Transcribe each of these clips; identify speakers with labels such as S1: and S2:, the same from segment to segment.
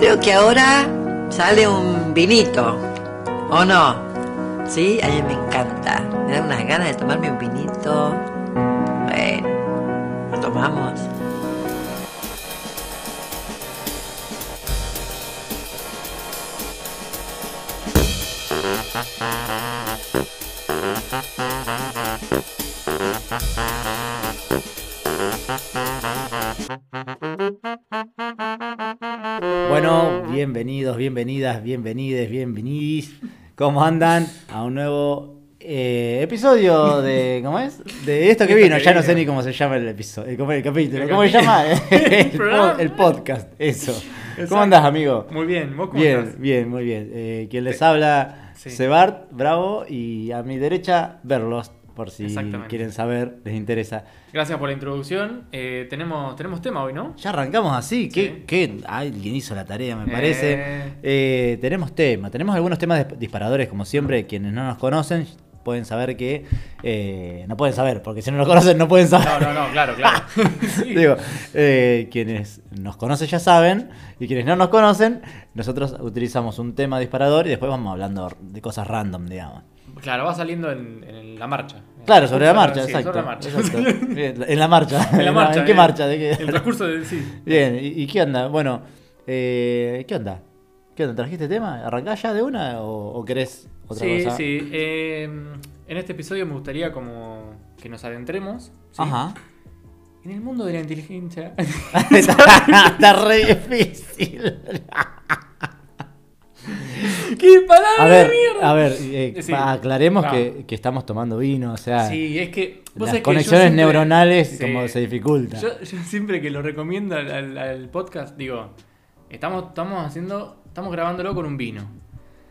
S1: creo que ahora sale un vinito, ¿o no? Sí, a mí me encanta. Me da unas ganas de tomarme un vinito. Bueno, lo tomamos.
S2: Bueno, bienvenidos, bienvenidas, bienvenides, bienvenidis. ¿Cómo andan? A un nuevo eh, episodio de. ¿Cómo es? De esto que vino. Ya no sé ni cómo se llama el episodio. ¿Cómo el capítulo? ¿Cómo se llama? El, podcast. Eso. ¿Cómo andas, amigo?
S3: Muy bien, ¿vos cómo
S2: Bien,
S3: estás?
S2: bien, muy bien. Eh, quien les habla,
S3: Sí.
S2: Sebart, Bravo, y a mi derecha, Verlos, por si quieren saber, les interesa.
S3: Gracias por la introducción. Eh, tenemos, tenemos tema hoy, ¿no?
S2: Ya arrancamos así, ¿qué?
S3: Sí.
S2: qué? Alguien hizo la tarea, me
S3: Eh.
S2: parece. Eh, tenemos tema, tenemos algunos temas de disparadores, como siempre, quienes no nos conocen pueden saber que... eh, no pueden saber, porque si no nos conocen no pueden saber.
S3: No, no, no, claro, claro. Sí.
S2: Digo, eh, quienes nos conocen ya saben, y quienes no nos conocen, nosotros utilizamos un tema disparador y después vamos hablando de cosas random, digamos.
S3: Claro, va saliendo en, en la marcha.
S2: Claro, sobre la marcha,
S3: Sí,
S2: exacto.
S3: Sobre la marcha.
S2: exacto. Bien, En la marcha.
S3: en la marcha.
S2: ¿En qué
S3: eh,
S2: marcha? ¿De qué?
S3: El transcurso de. Sí.
S2: Bien, ¿y, y qué onda? Bueno, eh, ¿qué onda? ¿Qué onda? ¿Trajiste tema? ¿Arrancás ya de una o, o querés otra
S3: Sí,
S2: cosa?
S3: sí. Eh, en este episodio me gustaría como que nos adentremos ¿sí?
S2: Ajá.
S3: en el mundo de la inteligencia.
S2: está, está re difícil.
S3: ¡Qué palabra
S2: A ver,
S3: de mierda!
S2: a ver, eh,
S3: Sí.
S2: aclaremos que, que estamos tomando vino, o sea,
S3: Sí, es que.
S2: las
S3: que
S2: conexiones
S3: siempre-
S2: neuronales
S3: Sí.
S2: como se dificultan.
S3: Yo, yo siempre que lo recomiendo al, al- al podcast, digo, estamos, estamos haciendo, estamos grabándolo con un vino.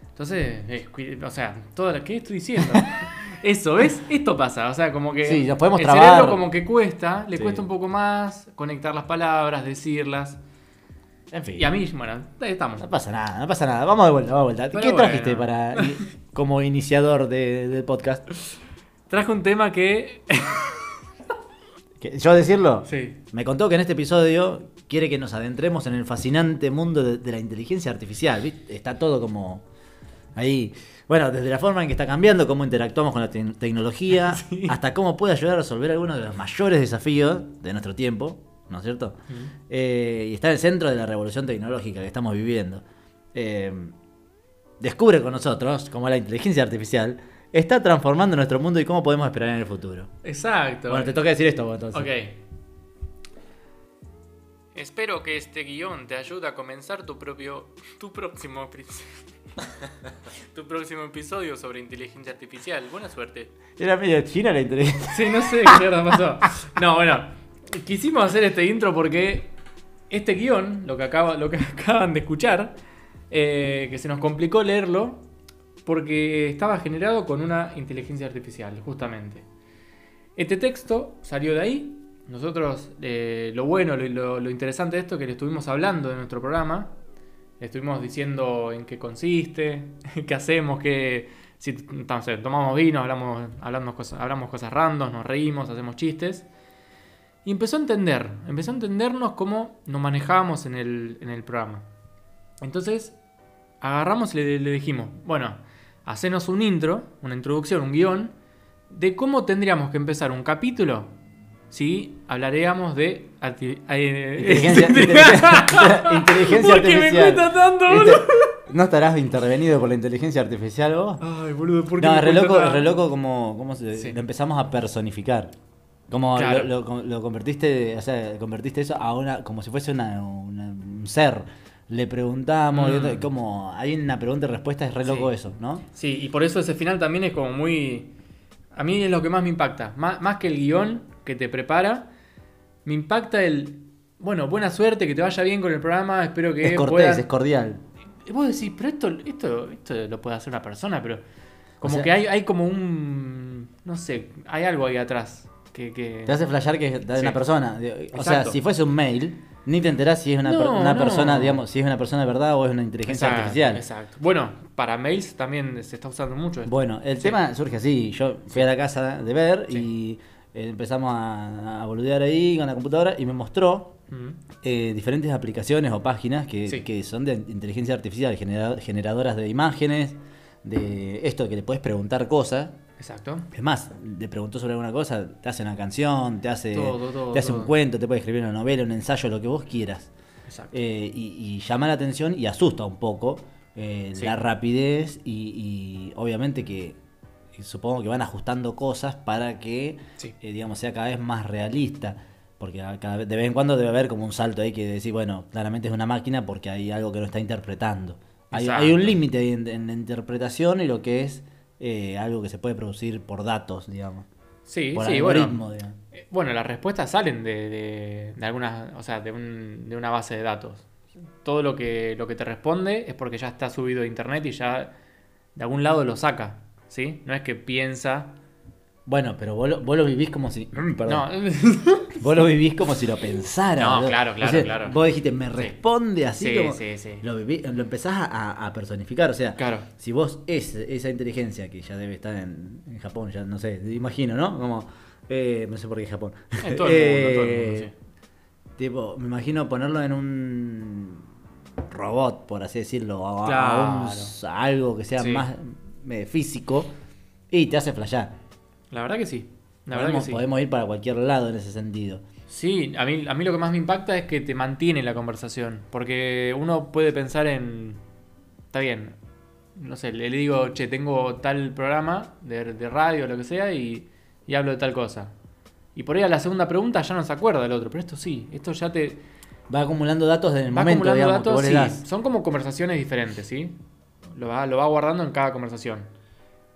S3: Entonces, eh, o sea, todo lo que estoy diciendo. Eso, ¿ves? Esto pasa, o sea, como que
S2: Sí, nos podemos
S3: el
S2: trabar.
S3: cerebro como que cuesta, le
S2: Sí.
S3: cuesta un poco más conectar las palabras, decirlas.
S2: En fin.
S3: Y a mí, bueno, ahí estamos.
S2: No pasa nada, no pasa nada. Vamos de vuelta, vamos de vuelta.
S3: Pero
S2: ¿Qué trajiste para como iniciador de- del podcast?
S3: Traje un tema que...
S2: ¿Que- ¿Yo decirlo?
S3: sí.
S2: Me contó que en este episodio quiere que nos adentremos en el fascinante mundo de, de la inteligencia artificial. ¿viste? Está todo como ahí. Bueno, desde la forma en que está cambiando, cómo interactuamos con la te- tecnología,
S3: Sí.
S2: hasta cómo puede ayudar a resolver algunos de los mayores desafíos de nuestro tiempo, ¿no es cierto? Eh, y está en el centro de la revolución tecnológica que estamos viviendo. Eh, descubre con nosotros cómo la inteligencia artificial está transformando nuestro mundo y cómo podemos esperar en el futuro.
S3: Exacto.
S2: Bueno, te toca decir esto vos, entonces.
S3: Ok. Espero que este guion te ayude a comenzar tu propio. tu próximo. tu próximo episodio sobre inteligencia artificial. Buena suerte.
S2: Era medio china la inteligencia.
S3: Sí, no sé qué mierda pasó. No, bueno. Quisimos hacer este intro porque este guion, lo que, acaban de escuchar, eh, que se nos complicó leerlo porque estaba generado con una inteligencia artificial, justamente. Este texto salió de ahí. Nosotros, eh, lo bueno, lo, interesante de esto es que le estuvimos hablando de nuestro programa. Le estuvimos diciendo en qué consiste, qué hacemos, qué, sé, tomamos vino, hablamos, hablamos, cosas, hablamos cosas random, nos reímos, hacemos chistes. Y empezó a entender, empezó a entendernos cómo nos manejábamos en el, en el programa. Entonces, agarramos y le, le dijimos, bueno, hacenos un intro, una introducción, un guion, de cómo tendríamos que empezar un capítulo si hablaríamos de... eh,
S2: Inteligencia, inteligencia,
S3: ¿Por qué me cuesta tanto,
S2: ¿Viste?
S3: boludo?
S2: ¿No estarás intervenido por la inteligencia artificial vos?
S3: Ay, boludo, ¿por qué
S2: No,
S3: me
S2: re loco, re loco como, como se-
S3: Sí.
S2: lo empezamos a personificar. Como
S3: Claro.
S2: lo, lo- lo convertiste, o sea, convertiste eso a una, como si fuese una, una- un ser. Le preguntamos,
S3: Mm.
S2: como hay una pregunta y respuesta, es re loco
S3: Sí.
S2: eso, ¿no?
S3: Sí, y por eso ese final también es como muy... A mí es lo que más me impacta. Má- Más, que el guion que te prepara, me impacta el... Bueno, buena suerte, que te vaya bien con el programa, espero que
S2: es cortés,
S3: puedan-
S2: es cordial.
S3: Y vos decís, pero esto, esto, esto lo puede hacer una persona, pero... Como
S2: sea-
S3: que hay, hay como un... No sé, hay algo ahí atrás. Que, que...
S2: Te hace flashear que es de
S3: Sí.
S2: una persona. O sea, si fuese un mail, ni te enterás si es una, per-
S3: No,
S2: una
S3: no.
S2: persona, digamos, si es una persona de verdad o es una inteligencia
S3: Exacto,
S2: artificial.
S3: Exacto. Bueno, para mails también se está usando mucho esto.
S2: Bueno, el
S3: Sí.
S2: tema surge así. Yo fui a la casa de ver
S3: Sí.
S2: y eh, empezamos a, a boludear ahí con la computadora y me mostró eh, diferentes aplicaciones o páginas que,
S3: Sí.
S2: que son de inteligencia artificial, genera- generadoras de imágenes, de esto que le puedes preguntar cosas.
S3: Exacto.
S2: Es más, le preguntó sobre alguna cosa, te hace una canción, te hace,
S3: Todo, todo,
S2: te hace un cuento, te puede escribir una novela, un ensayo, lo que vos quieras.
S3: Exacto.
S2: Eh, y, y llama la atención y asusta un poco eh,
S3: Sí.
S2: la rapidez y, y obviamente que y supongo que van ajustando cosas para que
S3: Sí.
S2: eh, digamos sea cada vez más realista porque cada vez, de vez en cuando debe haber como un salto ahí que decir bueno claramente es una máquina porque hay algo que no está interpretando hay, hay un límite ahí en, en la interpretación y lo que es eh, algo que se puede producir por datos digamos
S3: Sí,
S2: por
S3: sí, bueno.
S2: digamos.
S3: Eh, Bueno, las respuestas salen de, de, de algunas, o sea, de, un- de una base de datos. Todo lo que, lo que te responde es porque ya está subido a internet y ya de algún lado lo saca, ¿sí? No es que piensa...
S2: bueno pero vos lo, vos lo vivís como si perdón.
S3: No,
S2: Vos lo vivís como si lo pensara.
S3: No, claro, claro,
S2: O sea,
S3: claro.
S2: Vos dijiste, me responde así
S3: Sí,
S2: como.
S3: sí, sí.
S2: Lo, viví- lo empezás a, a personificar. O sea,
S3: Claro.
S2: si vos es esa inteligencia que ya debe estar en, en Japón, ya no sé, imagino, ¿no? Como. eh, no sé por qué Japón.
S3: en todo el mundo, en todo el
S2: Eh,
S3: mundo, sí.
S2: Tipo, me imagino ponerlo en un robot, por así decirlo, o a- a,
S3: Claro.
S2: un- a algo que sea
S3: Sí.
S2: más eh, físico y te hace flashear.
S3: La verdad que sí. La verdad
S2: Podemos,
S3: que sí.
S2: podemos ir para cualquier lado en ese sentido.
S3: Sí, a mí, a mí lo que más me impacta es que te mantiene la conversación. Porque uno puede pensar en. Está bien. No sé, le, digo, che, tengo tal programa de, de radio o lo que sea y, y hablo de tal cosa. Y por ahí a la segunda pregunta ya no se acuerda del otro. Pero esto sí, esto ya te.
S2: Va acumulando datos en el
S3: Va
S2: momento,
S3: acumulando
S2: digamos, que vos
S3: datos, sí. Son como conversaciones diferentes, ¿sí? Lo va, lo va guardando en cada conversación.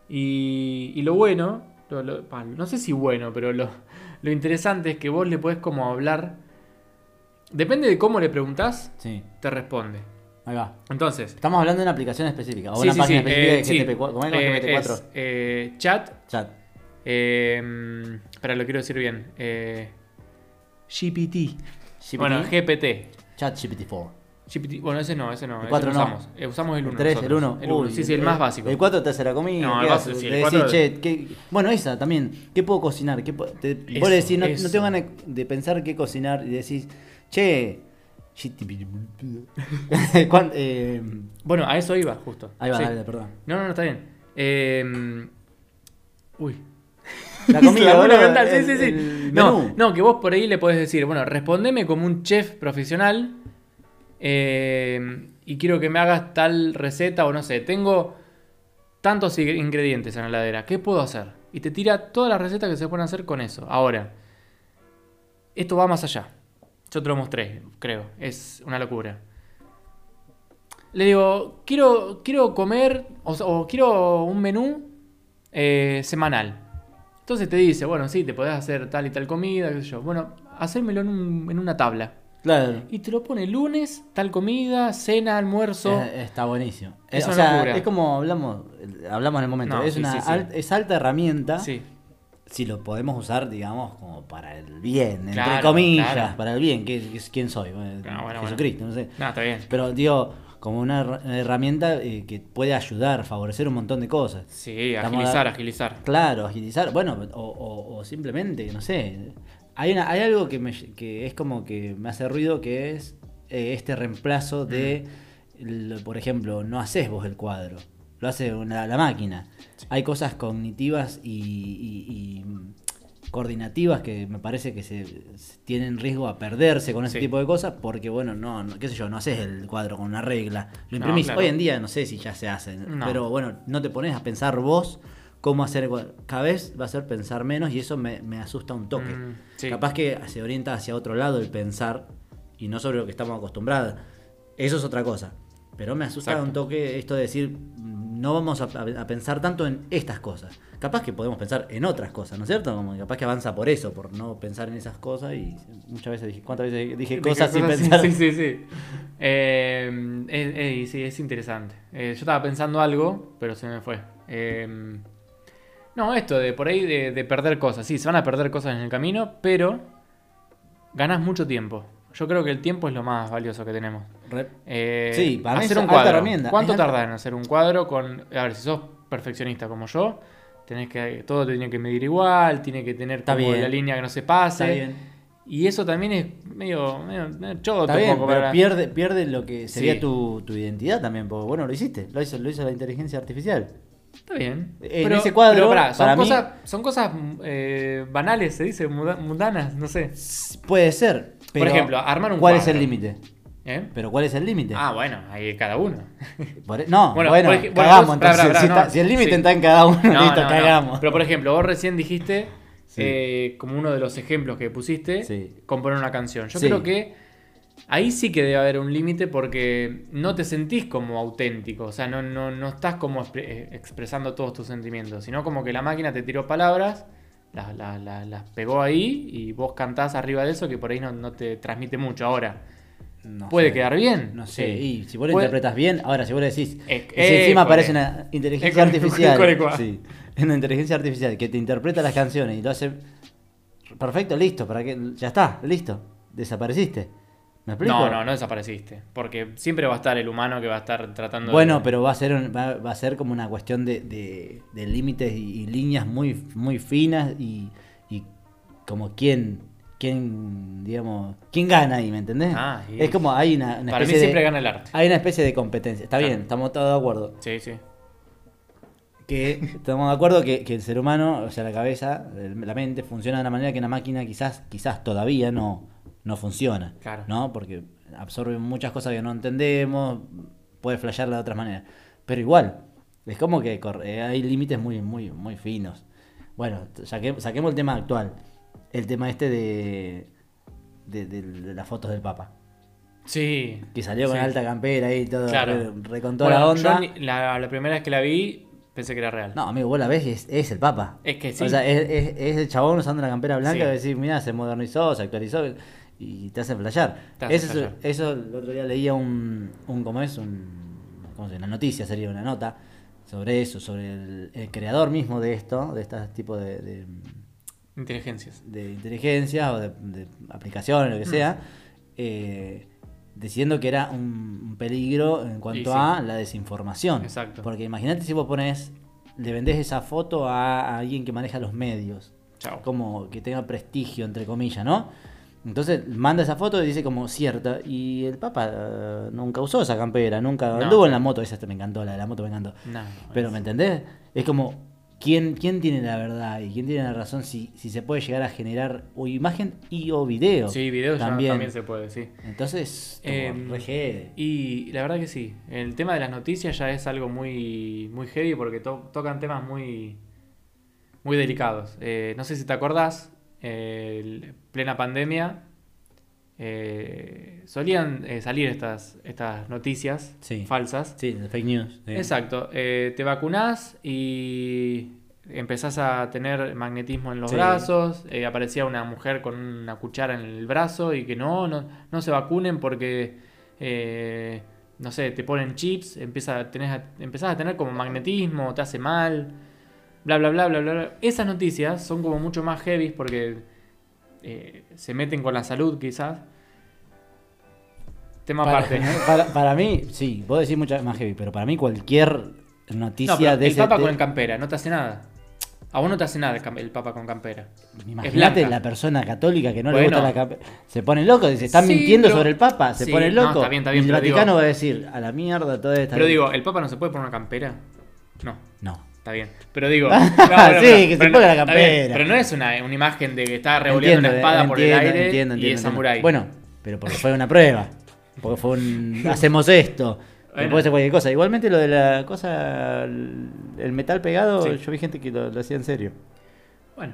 S3: Y, y lo bueno, lo- lo- no sé si bueno, pero lo, lo interesante es que vos le podés como hablar. Depende de cómo le preguntás,
S2: Sí,
S3: te responde.
S2: ahí va.
S3: Entonces,
S2: Estamos hablando de una aplicación específica, o
S3: sí,
S2: una
S3: sí,
S2: página específica
S3: eh,
S2: de
S3: sí.
S2: GTP4. ¿Cómo es
S3: Eh,
S2: GPT-4?
S3: es, eh, chat.
S2: Chat.
S3: Eh, espera, lo quiero decir bien. Eh, GPT.
S2: GPT.
S3: Bueno, GPT.
S2: Chat GPT-4.
S3: GPT. Bueno, ese no, ese no.
S2: El
S3: ese
S2: 4
S3: no usamos. Eh, usamos el 1.
S2: El 3, el 1.
S3: El 1. Sí, sí, el más básico.
S2: El 4 te hace la comida.
S3: No,
S2: ¿qué
S3: el básico, sí,
S2: Le
S3: el
S2: decís,
S3: 4
S2: che, ¿qué- bueno, esa también. ¿Qué puedo cocinar? ¿Qué puedo- te- vos le
S3: Eso,
S2: decís, no, no
S3: eso.
S2: tengo ganas de pensar qué cocinar y decís, che. ¿Cuán- eh,
S3: Bueno, a eso iba, justo.
S2: ahí va,
S3: Sí.
S2: dale, perdón.
S3: No, no, no, está bien. Eh, uy.
S2: La comida,
S3: La mental, sí,
S2: el-
S3: sí, sí.
S2: el
S3: No, no, que vos por ahí le podés decir, bueno, respondeme como un chef profesional eh, y quiero que me hagas tal receta o no sé, tengo tantos ing- ingredientes en la heladera, ¿qué puedo hacer? Y te tira todas las recetas que se pueden hacer con eso. Ahora, esto va más allá. Yo te lo mostré, creo. Es una locura. Le digo, quiero, quiero comer o, o quiero un menú eh, semanal. Entonces te dice, bueno, sí, te podés hacer tal y tal comida, qué sé yo. Bueno, hacérmelo en una tabla.
S2: Claro.
S3: Y te lo pone lunes, tal comida, cena, almuerzo.
S2: Es- está buenísimo.
S3: Es
S2: Eh, o sea, es como hablamos, hablamos en el momento.
S3: No,
S2: es
S3: sí,
S2: una
S3: sí, sí.
S2: al- es alta herramienta.
S3: Sí,
S2: Si lo podemos usar, digamos, como para el bien, entre
S3: Claro,
S2: comillas,
S3: claro.
S2: para el bien. ¿Qué, qué- ¿Quién soy? Bueno,
S3: Ah, bueno,
S2: Jesucristo, no sé.
S3: no, está bien.
S2: Pero digo, como una her- herramienta eh, que puede ayudar, favorecer un montón de cosas.
S3: Sí,
S2: Estamos
S3: agilizar,
S2: a-
S3: agilizar.
S2: Claro, agilizar. Bueno, o, o- o simplemente, no sé. Hay, una, hay algo que, me, que es como que me hace ruido, que es eh, este reemplazo de, el- por ejemplo, no haces vos el cuadro, lo hace una- la máquina. Hay cosas cognitivas y, y- y, mm, coordinativas que me parece que se, se tienen riesgo a perderse con ese
S3: Sí.
S2: tipo de cosas porque, bueno, no, no, qué sé yo, no haces el cuadro con una regla, lo
S3: No,
S2: imprimís.
S3: claro.
S2: Hoy en día no sé si ya se hace,
S3: No.
S2: pero bueno, no te pones a pensar vos cómo hacer. Cada vez va a ser pensar menos y eso me, me asusta un toque.
S3: Mm, sí.
S2: Capaz que se orienta hacia otro lado el pensar y no sobre lo que estamos acostumbrados. Eso es otra cosa. Pero me asusta
S3: Exacto.
S2: un toque esto de decir, no vamos a, pensar tanto en estas cosas. Capaz que podemos pensar en otras cosas, ¿no es cierto? Como capaz que avanza por eso, por no pensar en esas cosas. Y muchas veces dije, ¿cuántas veces dije
S3: Dije
S2: cosas sin
S3: cosas,
S2: pensar?
S3: Sí, sí, sí. Eh, eh, eh, sí, es interesante. Eh, yo estaba pensando algo, pero se me fue. No, esto de por ahí de, de perder cosas. Sí, se van a perder cosas en el camino, pero ganás mucho tiempo. Yo creo que el tiempo es lo más valioso que tenemos. Eh,
S2: Sí, para
S3: hacer un cuadro.
S2: herramienta.
S3: ¿Cuánto tardás en hacer un cuadro con... A ver, si sos perfeccionista como yo, tenés que, todo tiene que medir igual, tiene que tener como la línea que no se pase.
S2: Está bien.
S3: Y eso también es medio, medio, medio choto.
S2: Está bien,
S3: un poco
S2: pero
S3: para-
S2: pierde, pierde lo que sería
S3: Sí.
S2: tu, tu identidad también, porque bueno, lo hiciste, lo hizo, lo hizo la inteligencia artificial.
S3: Está bien.
S2: En ese cuadro,
S3: pará, son,
S2: para mí-
S3: cosas, son cosas eh, banales, se dice, mundanas, no sé.
S2: Puede ser. Pero
S3: ejemplo, armar un
S2: ¿Cuál es
S3: cuadro.
S2: el límite?
S3: ¿Eh?
S2: Pero ¿cuál es el límite?
S3: Ah, bueno, ahí cada uno.
S2: Por e- no,
S3: Bueno,
S2: bueno,
S3: por
S2: cagamos.
S3: vos-
S2: entonces, si, está- el límite
S3: Sí.
S2: está en cada uno,
S3: No,
S2: listo,
S3: no, no.
S2: cagamos.
S3: Pero por ejemplo, vos recién dijiste,
S2: Sí.
S3: eh, como uno de los ejemplos que pusiste,
S2: Sí.
S3: componer una canción. Yo
S2: Sí.
S3: creo que ahí sí que debe haber un límite porque no te sentís como auténtico. O sea, no, no, no estás como expre- eh, expresando todos tus sentimientos, sino como que la máquina te tiró palabras. Las, las- las- las pegó ahí y vos cantás arriba de eso que por ahí no, no te transmite mucho. Ahora,
S2: No
S3: ¿puede
S2: sé.
S3: quedar bien?
S2: No sé,
S3: Sí.
S2: y si vos lo interpretas bien, ahora si vos le decís,
S3: Eh,
S2: si encima
S3: école.
S2: aparece una inteligencia artificial, sí, una inteligencia artificial que te interpreta las canciones y lo hace perfecto, listo, para que ya está, listo, desapareciste. ¿Me explico?
S3: No, no, no desapareciste. Porque siempre va a estar el humano que va a estar tratando de-
S2: Bueno, pero va a ser un- va, va a ser como una cuestión de, de- de límites y, y líneas muy, muy finas y, y como quién, quién, digamos, quién gana ahí, ¿me entendés?
S3: Ah, y-
S2: es como hay una, una
S3: Para mí siempre
S2: de,
S3: gana el arte.
S2: hay una especie de competencia. Está
S3: Claro.
S2: bien, estamos todos de acuerdo.
S3: Sí, sí.
S2: Que estamos de acuerdo que, que el ser humano, o sea, la cabeza, la mente, funciona de una manera que una máquina quizás, quizás todavía no, no funciona.
S3: Claro.
S2: ¿No? Porque absorbe muchas cosas que no entendemos, puede flashearla de otras maneras. Pero igual, es como que corre- hay límites muy, muy, muy finos. Bueno, saque- saquemos el tema actual. El tema este de, de, de- de las fotos del Papa.
S3: Sí.
S2: Que salió con
S3: Sí.
S2: alta campera ahí, todo,
S3: Claro.
S2: re, re con toda
S3: Bueno,
S2: la onda.
S3: yo la, la primera vez que la vi pensé que era real.
S2: No, amigo, vos la ves y es, es el Papa.
S3: Es que sí.
S2: O sea, es, es- es el chabón usando una campera blanca
S3: Sí.
S2: y decís, mira, se modernizó, se actualizó y te hacen flashear.
S3: Te hace
S2: eso,
S3: flashear.
S2: eso el otro día leía un, un ¿cómo es? Un, ¿cómo se llama? Una noticia sería una nota sobre eso, sobre el, el creador mismo de esto, de este tipo de, de,
S3: Inteligencias.
S2: de inteligencia o de, de aplicaciones,
S3: Mm.
S2: lo que sea, eh, diciendo que era un, un peligro en cuanto
S3: sí.
S2: a la desinformación.
S3: Exacto.
S2: Porque imagínate si vos pones, le vendés esa foto a, a alguien que maneja los medios,
S3: Chao.
S2: como que tenga prestigio, entre comillas, ¿no? Entonces manda esa foto y dice como cierta. Y el Papa eh, nunca usó esa campera, nunca
S3: No.
S2: anduvo en la moto. Esa me encantó, la de la moto me encantó.
S3: No,
S2: Pero ¿me entendés? Es como, ¿quién, quién tiene la verdad y quién tiene la razón si, si se puede llegar a generar o imagen y o video?
S3: Sí, videos ya
S2: también.
S3: también se puede, sí.
S2: Entonces, como
S3: Em. Y la verdad que sí. El tema de las noticias ya es algo muy, muy heavy porque to- tocan temas muy, muy delicados. Eh, no sé si te acordás, eh, plena pandemia, eh, solían eh, salir estas, estas noticias
S2: Sí.
S3: falsas.
S2: Sí, fake news. sí.
S3: Exacto. eh, te vacunás y empezás a tener magnetismo en los
S2: Sí.
S3: brazos. aparecía una mujer con una cuchara en el brazo y que no, no, no se vacunen porque, no sé, te ponen chips, empieza, tenés a- empezás a tener como magnetismo, te hace mal, bla, bla, bla, bla, bla. bla. Esas noticias son como mucho más heavy porque eh, se meten con la salud quizás. Tema
S2: Para,
S3: aparte.
S2: para, para mí, sí, vos decís mucho más heavy, pero para mí cualquier noticia
S3: No, pero
S2: de
S3: el
S2: ese
S3: papa con campera, no te hace nada. A vos no te hace nada el, papa con campera.
S2: Imagínate la persona católica que no le gusta la campera. Se pone loco, dice, están
S3: Sí,
S2: mintiendo
S3: pero-
S2: sobre el Papa, se
S3: Sí,
S2: pone
S3: no,
S2: loco.
S3: está bien, está bien,
S2: y el Vaticano
S3: digo-
S2: va a decir, a la mierda toda esta.
S3: Pero digo, ¿el papa no se puede poner una campera? No,
S2: No.
S3: Está bien. Pero digo.
S2: Sí,
S3: no,
S2: que se
S3: pero
S2: ponga la campera.
S3: Pero no es una, una imagen de que está revolviendo una espada por el
S2: entiendo,
S3: aire
S2: entiendo,
S3: y
S2: entiendo,
S3: es
S2: entiendo.
S3: samurái.
S2: Bueno, pero porque fue una prueba. Porque fue un. Hacemos esto.
S3: Bueno.
S2: puede ser cualquier cosa. Igualmente lo de la cosa. El metal pegado,
S3: Sí.
S2: yo vi gente que lo, lo hacía en serio.
S3: Bueno.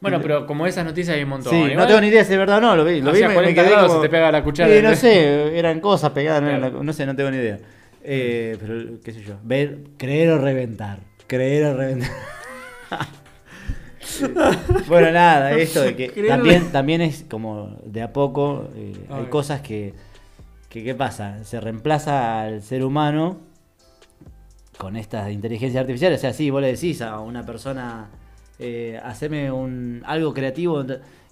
S3: Bueno, pero como esas noticias hay un montón.
S2: Sí, no tengo ni idea si es verdad o no, lo vi. Lo vi
S3: Hacía
S2: me- me
S3: 40
S2: quedé
S3: grados
S2: como-
S3: se te pega la cuchara.
S2: Sí, no sé, eran cosas pegadas,
S3: Claro.
S2: no sé, no tengo ni idea. Eh, pero, qué sé yo, ver, creer o reventar. Creer o reventar. bueno, nada, esto de que también, también es como de a poco, eh, hay
S3: Ay.
S2: cosas que, que, ¿qué pasa? Se reemplaza al ser humano con estas inteligencias artificiales. O sea, sí, vos le decís a una persona, eh, haceme un, algo creativo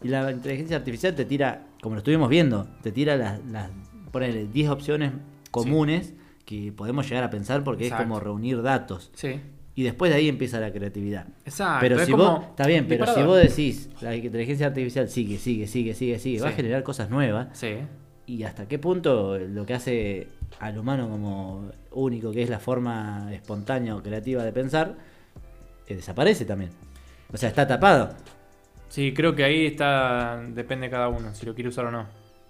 S2: y la inteligencia artificial te tira, como lo estuvimos viendo, te tira las, las ponele 10 opciones comunes que podemos llegar a pensar porque
S3: Exacto.
S2: es como reunir datos.
S3: Sí.
S2: Y después de ahí empieza la creatividad.
S3: Exacto.
S2: Pero
S3: es
S2: si
S3: como
S2: vos, está bien, pero si vos decís, la inteligencia artificial sigue, sigue, sigue, sigue, sigue, va a generar cosas nuevas.
S3: Sí.
S2: Y hasta qué punto lo que hace al humano como único, que es la forma espontánea o creativa de pensar, eh, desaparece también. O sea, está tapado.
S3: Sí, creo que ahí está. Depende de cada uno, si lo quiere usar o no.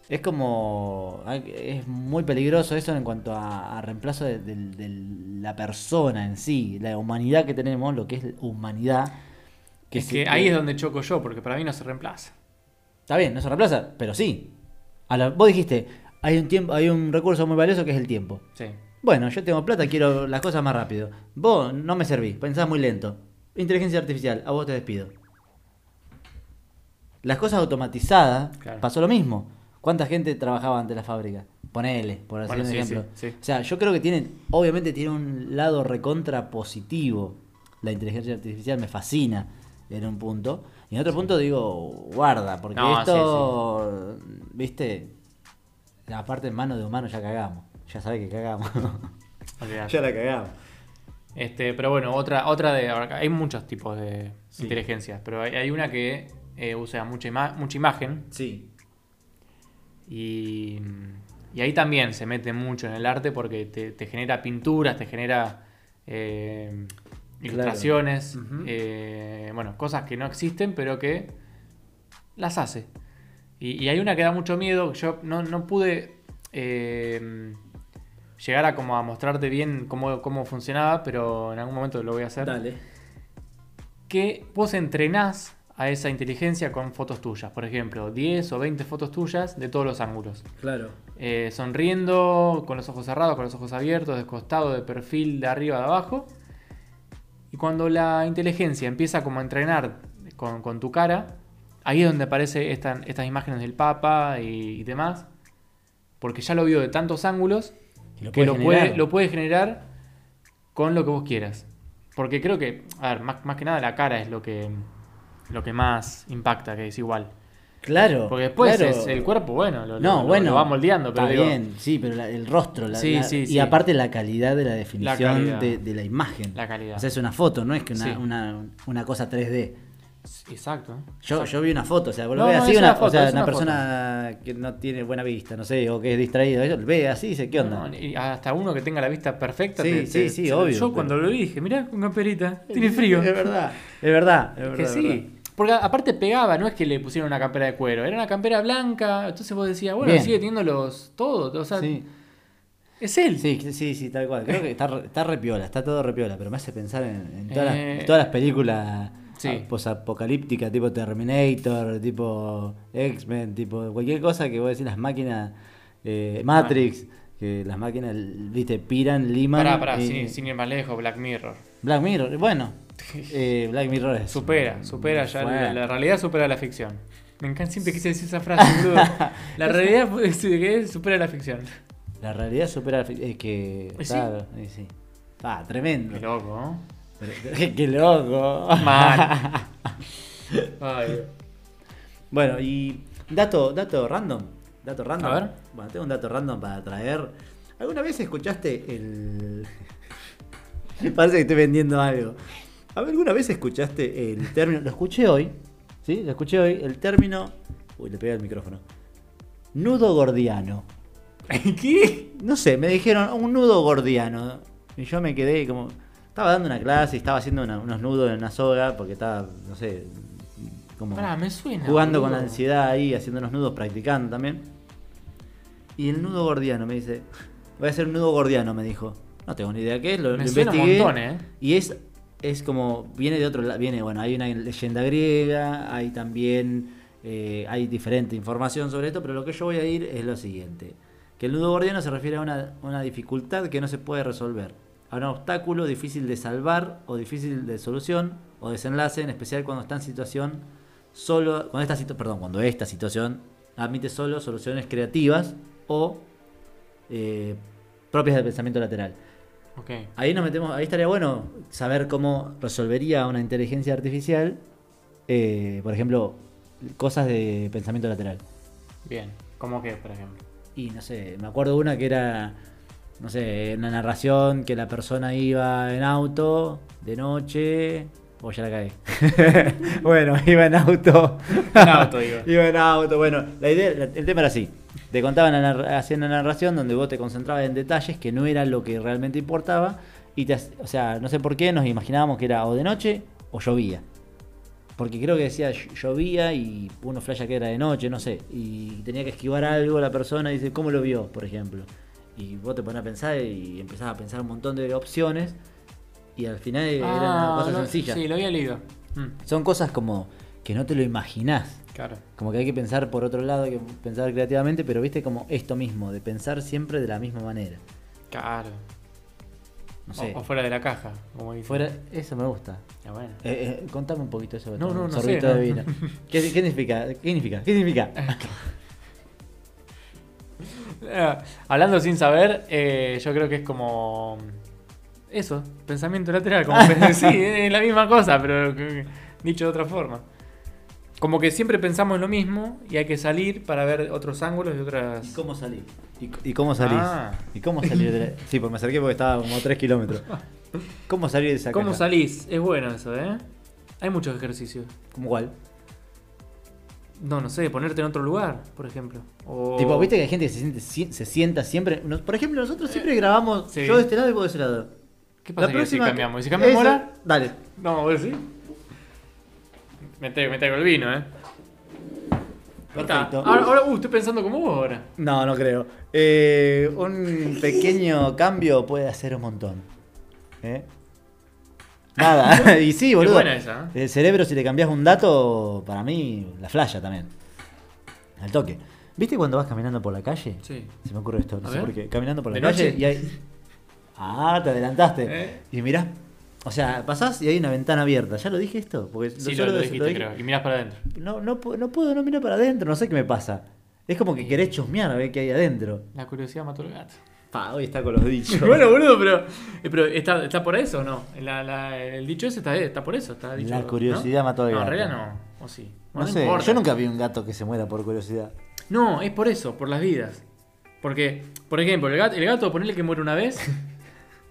S2: Es como. Es muy peligroso eso en cuanto a, a reemplazo de, de- de la persona en sí, la humanidad que tenemos, lo que es humanidad.
S3: es
S2: se-
S3: que ahí es donde choco yo, porque para mí no se reemplaza.
S2: Está bien, no se reemplaza, pero sí. A la- vos dijiste, hay un tiempo, hay un recurso muy valioso que es el tiempo.
S3: Sí.
S2: Bueno, yo tengo plata, quiero las cosas más rápido. Vos no me servís, pensás muy lento. Inteligencia artificial, a vos te despido. Las cosas automatizadas,
S3: Claro.
S2: pasó lo mismo. ¿Cuánta gente trabajaba ante la fábrica? Ponele, por hacer
S3: Bueno,
S2: un
S3: sí,
S2: ejemplo.
S3: sí, sí.
S2: O sea, yo creo que tiene, obviamente tiene un lado recontra positivo. La inteligencia artificial me fascina en un punto. Y en otro punto digo, guarda, porque
S3: No,
S2: esto, viste, la parte en mano de humano ya cagamos. Ya sabés que cagamos.
S3: Olvidate.
S2: ya la cagamos.
S3: Este, pero bueno, otra, otra de. ahora, Hay muchos tipos de
S2: Sí.
S3: inteligencias, pero hay, hay una que eh, usa mucha, ima- mucha imagen
S2: Sí.
S3: Y, y ahí también se mete mucho en el arte porque te, te genera pinturas, te genera eh, ilustraciones, eh, bueno, cosas que no existen pero que las hace. Y, y hay una que da mucho miedo, yo no, no pude eh, llegar a como a mostrarte bien cómo, cómo funcionaba, pero en algún momento lo voy a hacer.
S2: Dale.
S3: que vos entrenás a esa inteligencia con fotos tuyas. Por ejemplo, 10 o 20 fotos tuyas de todos los ángulos.
S2: Claro.
S3: Eh, sonriendo, con los ojos cerrados, con los ojos abiertos, de costado, de perfil, de arriba, de abajo. Y cuando la inteligencia empieza como a entrenar con, con tu cara, ahí es donde aparecen estas imágenes del Papa y, y demás. Porque ya lo vio de tantos ángulos
S2: lo
S3: que lo puede, lo puede generar con lo que vos quieras. Porque creo que, a ver, más, más que nada la cara es lo que, lo que más impacta, que es igual.
S2: Claro.
S3: Porque después
S2: claro.
S3: es el cuerpo, bueno, lo,
S2: No,
S3: lo-
S2: bueno.
S3: lo va moldeando, pero
S2: está
S3: digo,
S2: bien, sí, pero la- el rostro. La,
S3: Sí,
S2: la-
S3: sí,
S2: y
S3: sí.
S2: aparte la calidad de la definición de, de la imagen.
S3: La calidad.
S2: O sea, es una foto, no es que una, una, una cosa 3D.
S3: Exacto.
S2: Yo,
S3: exacto.
S2: yo vi una foto, o sea, vos
S3: No,
S2: lo ves así, una,
S3: una foto,
S2: o sea, una,
S3: una
S2: persona que no tiene buena vista, no sé, o que es distraído, lo ve así y dice, ¿qué onda?
S3: No, y hasta uno que tenga la vista perfecta.
S2: Sí,
S3: te-
S2: sí,
S3: te-
S2: sí, obvio,
S3: Yo
S2: pero-
S3: cuando lo dije, mirá con camperita, tiene frío.
S2: Es verdad, es verdad. Es
S3: Es
S2: verdad,
S3: que sí.
S2: verdad.
S3: Porque aparte pegaba, no es que le pusieron una campera de cuero, era una campera blanca, entonces vos decías, bueno,
S2: Bien.
S3: sigue teniendo los todo, o sea,
S2: Sí.
S3: es él.
S2: Sí, sí, sí, tal cual. Creo que está, está repiola, está todo repiola, pero me hace pensar en, en todas,
S3: Eh,
S2: las, todas las películas
S3: sí.
S2: ah, posapocalípticas, tipo Terminator, tipo X-Men, tipo cualquier cosa que vos decís, las máquinas, eh, Matrix, que las máquinas, viste, piran, liman.
S3: Pará, pará,
S2: y-
S3: sin, sin ir más lejos, Black Mirror.
S2: Black Mirror, bueno, eh, Black Mirror es.
S3: Supera, supera ya, la, la realidad supera la ficción. Me encanta, siempre quise decir esa frase, boludo. La realidad supera la ficción.
S2: La realidad supera la fic- Es que. Claro, sí. Ah, tremendo.
S3: Qué loco, ¿no?
S2: Qué loco.
S3: Ay.
S2: Bueno, y dato, dato random. Dato random.
S3: A ver.
S2: Bueno, tengo un dato random para traer. ¿Alguna vez escuchaste el. Parece que estoy vendiendo algo. ¿Alguna vez escuchaste el término? Lo escuché hoy. ¿Sí? Lo escuché hoy. El término. Uy, le pegué al micrófono. Nudo gordiano.
S3: ¿Qué?
S2: No sé, me dijeron un nudo gordiano. Y yo me quedé como. Estaba dando una clase y estaba haciendo una- unos nudos en una soga porque estaba, no sé, como
S3: Pará, me suena.
S2: jugando con la ansiedad ahí, haciendo unos nudos, practicando también. Y el nudo gordiano me dice, voy a hacer un nudo gordiano, me dijo. No tengo ni idea qué es, lo,
S3: Me
S2: lo
S3: suena un
S2: investigué.
S3: montón, ¿eh?
S2: Y es, es como, viene de otro lado, viene, bueno, hay una leyenda griega, hay también, eh, hay diferente información sobre esto, pero lo que yo voy a ir es lo siguiente. Que el nudo gordiano se refiere a una, una dificultad que no se puede resolver, a un obstáculo difícil de salvar o difícil de solución o desenlace, en especial cuando está en situación solo, cuando esta, perdón, cuando esta situación admite solo soluciones creativas o eh, propias del pensamiento lateral. Ahí nos metemos, ahí estaría bueno saber cómo resolvería una inteligencia artificial, eh, por ejemplo, cosas de pensamiento lateral.
S3: Bien. ¿Cómo que, por ejemplo?
S2: Y no sé, me acuerdo una que era no sé, una narración que la persona iba en auto de noche. O ya la caí. bueno, iba en auto.
S3: En auto, digo.
S2: iba en auto. Bueno, la idea, el tema era así. Te contaban, hacían una narración donde vos te concentrabas en detalles que no era lo que realmente importaba. Y te, o sea, no sé por qué nos imaginábamos que era o de noche o llovía. Porque creo que decía ll- llovía y uno flasha que era de noche, no sé. Y tenía que esquivar algo la persona y dice, ¿cómo lo vio, por ejemplo? Y vos te pones a pensar y empezás a pensar un montón de opciones. Y al final era una
S3: Ah,
S2: cosa
S3: lo-
S2: sencilla.
S3: Sí, lo había leído. Mm,
S2: Son cosas como que no te lo imaginás.
S3: Claro.
S2: Como que hay que pensar por otro lado, hay que pensar creativamente, pero viste como esto mismo, de pensar siempre de la misma manera.
S3: Claro.
S2: No sé.
S3: O, o fuera de la caja, como dice.
S2: Fuera, eso me gusta.
S3: Ah, bueno.
S2: Eh, eh, contame un poquito eso.
S3: No, no, no sé,
S2: de
S3: no.
S2: vino. ¿Qué, qué significa? ¿Qué significa? ¿Qué significa?
S3: Eh, Hablando sin saber, eh, yo creo que es como. Eso, pensamiento lateral. Como sí, es la misma cosa, pero dicho de otra forma. Como que siempre pensamos lo mismo y hay que salir para ver otros ángulos y otras.
S2: ¿Y cómo salís? ¿Y, y cómo salís?
S3: Ah.
S2: ¿Y cómo salir de la- Sí, porque me acerqué porque estaba como a 3 kilómetros. ¿Cómo salir de esa
S3: ¿Cómo
S2: caja?
S3: salís? Es bueno eso, ¿eh? Hay muchos ejercicios.
S2: ¿Cómo cuál?
S3: No, no sé, ponerte en otro lugar, por ejemplo. O...
S2: Tipo, viste que hay gente que se, siente, si- se sienta siempre. nos- por ejemplo, nosotros siempre grabamos
S3: sí.
S2: yo de este lado y vos de ese lado.
S3: ¿Qué pasa
S2: La
S3: que si
S2: próxima-
S3: cambiamos? ¿Y si cambiamos ahora?
S2: Dale.
S3: No, vos sí. Me traigo, me traigo el vino, ¿eh?
S2: Perfecto.
S3: Ahora, ahora, uh, estoy pensando como vos ahora.
S2: No, no creo. Eh, un pequeño cambio puede hacer un montón. ¿Eh? Nada. y sí, boludo.
S3: buena esa, ¿eh?
S2: El cerebro, si le cambias un dato, para mí, la flasha también. Al toque. ¿Viste cuando vas caminando por la calle?
S3: Sí.
S2: Se me ocurre esto, no
S3: A
S2: sé
S3: ver.
S2: por qué. Caminando por la
S3: ¿De
S2: calle
S3: noche?
S2: y hay. Ah, te adelantaste.
S3: ¿Eh?
S2: Y mirá. O sea, pasás y hay una ventana abierta. ¿Ya lo dije esto? Porque
S3: Sí,
S2: yo
S3: lo, lo dijiste,
S2: dije-
S3: creo. Y mirás para adentro.
S2: No, no, no puedo, no mirar para adentro, no sé qué me pasa. Es como que querés chusmear a ver qué hay adentro.
S3: La curiosidad mató al gato.
S2: Pa, hoy está con los dichos.
S3: bueno, boludo, pero, eh, pero ¿está, ¿está por eso o no? La- la- el dicho ese está, está por eso. Está dicho,
S2: La curiosidad
S3: ¿no?
S2: mató al
S3: No, en
S2: gato.
S3: realidad no. O sí.
S2: No sé,
S3: importa.
S2: yo nunca vi un gato que se muera por curiosidad.
S3: No, es por eso, por las vidas. Porque, por ejemplo, el gato, el gato ponerle que muere una vez.